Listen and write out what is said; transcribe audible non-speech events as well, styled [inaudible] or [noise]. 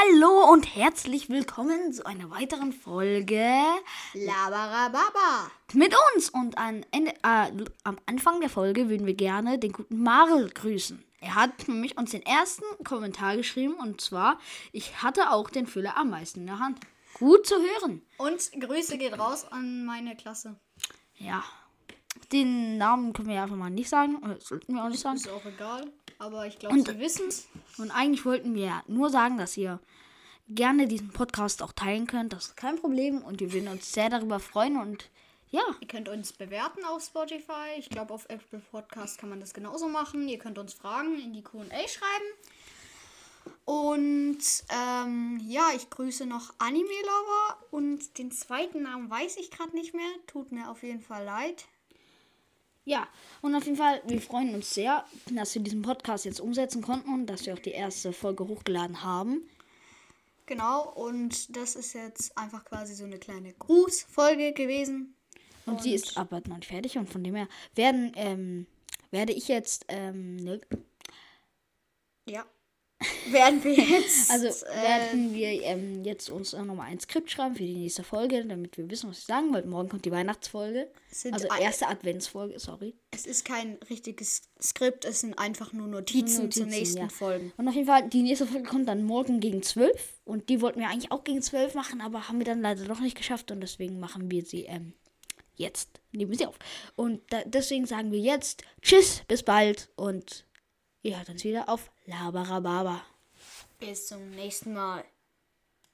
Hallo und herzlich willkommen zu einer weiteren Folge Labarababa. mit uns. Und an Ende, äh, am Anfang der Folge würden wir gerne den guten Marel grüßen. Er hat nämlich uns den ersten Kommentar geschrieben und zwar, ich hatte auch den Füller am meisten in der Hand. Gut zu hören. Und Grüße geht raus an meine Klasse. Ja, den Namen können wir ja einfach mal nicht sagen, oder sollten wir auch nicht sagen. Ist auch egal. Aber ich glaube, sie wissen es. Und eigentlich wollten wir nur sagen, dass ihr gerne diesen Podcast auch teilen könnt. Das ist kein Problem und wir würden uns sehr darüber freuen und ja, Ihr könnt uns bewerten auf Spotify. Ich glaube, auf Apple Podcast kann man das genauso machen. Ihr könnt uns Fragen in die QA schreiben. Und ähm, ja, ich grüße noch Anime Lover. Und den zweiten Namen weiß ich gerade nicht mehr. Tut mir auf jeden Fall leid. Ja, und auf jeden Fall, wir freuen uns sehr, dass wir diesen Podcast jetzt umsetzen konnten und dass wir auch die erste Folge hochgeladen haben. Genau, und das ist jetzt einfach quasi so eine kleine Grußfolge gewesen. Und, sie ist aber noch nicht fertig und von dem her werden, ähm, werde ich jetzt, ähm, ne, Ja. Werden wir [laughs] jetzt. also äh, werden wir ähm, jetzt uns nochmal ein Skript schreiben für die nächste Folge, damit wir wissen, was wir sagen wollten. Morgen kommt die Weihnachtsfolge, also erste Adventsfolge, sorry. es ist kein richtiges Skript, es sind einfach nur Notizen, Notizen, nächsten ja. Folgen. Und auf jeden Fall, die nächste Folge kommt dann morgen gegen 12. Und die wollten wir eigentlich auch gegen 12 machen, aber haben wir dann leider doch nicht geschafft. Und deswegen machen wir sie ähm, jetzt. Nehmen wir sie auf. Und da, deswegen sagen wir jetzt Tschüss, bis bald. Und ihr hört uns wieder auf Labarababa. Bis zum nächsten Mal.